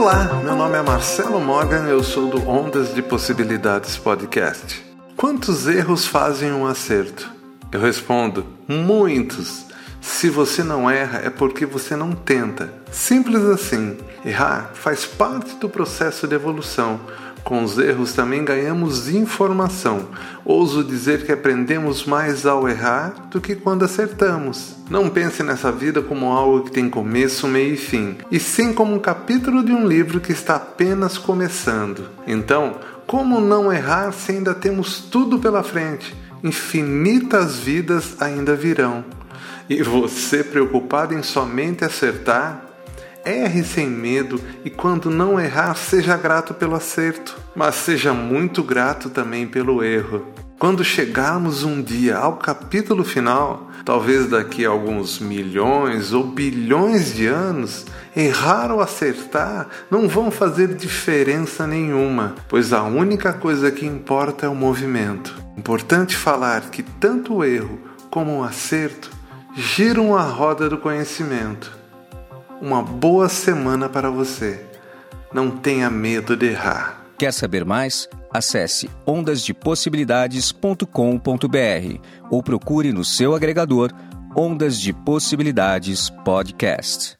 Olá, meu nome é Marcelo Morgan, eu sou do Ondas de Possibilidades Podcast. Quantos erros fazem um acerto? Eu respondo: muitos. Se você não erra, é porque você não tenta. Simples assim. Errar faz parte do processo de evolução. Com os erros também ganhamos informação. Ouso dizer que aprendemos mais ao errar do que quando acertamos. Não pense nessa vida como algo que tem começo, meio e fim, e sim como um capítulo de um livro que está apenas começando. Então, como não errar se ainda temos tudo pela frente? Infinitas vidas ainda virão. E você preocupado em somente acertar? Erre sem medo e quando não errar, seja grato pelo acerto, mas seja muito grato também pelo erro. Quando chegarmos um dia ao capítulo final, talvez daqui a alguns milhões ou bilhões de anos, errar ou acertar não vão fazer diferença nenhuma, pois a única coisa que importa é o movimento. Importante falar que tanto o erro como o acerto giram a roda do conhecimento uma boa semana para você. Não tenha medo de errar. Quer saber mais? Acesse ondasdepossibilidades.com.br ou procure no seu agregador Ondas de Possibilidades Podcast.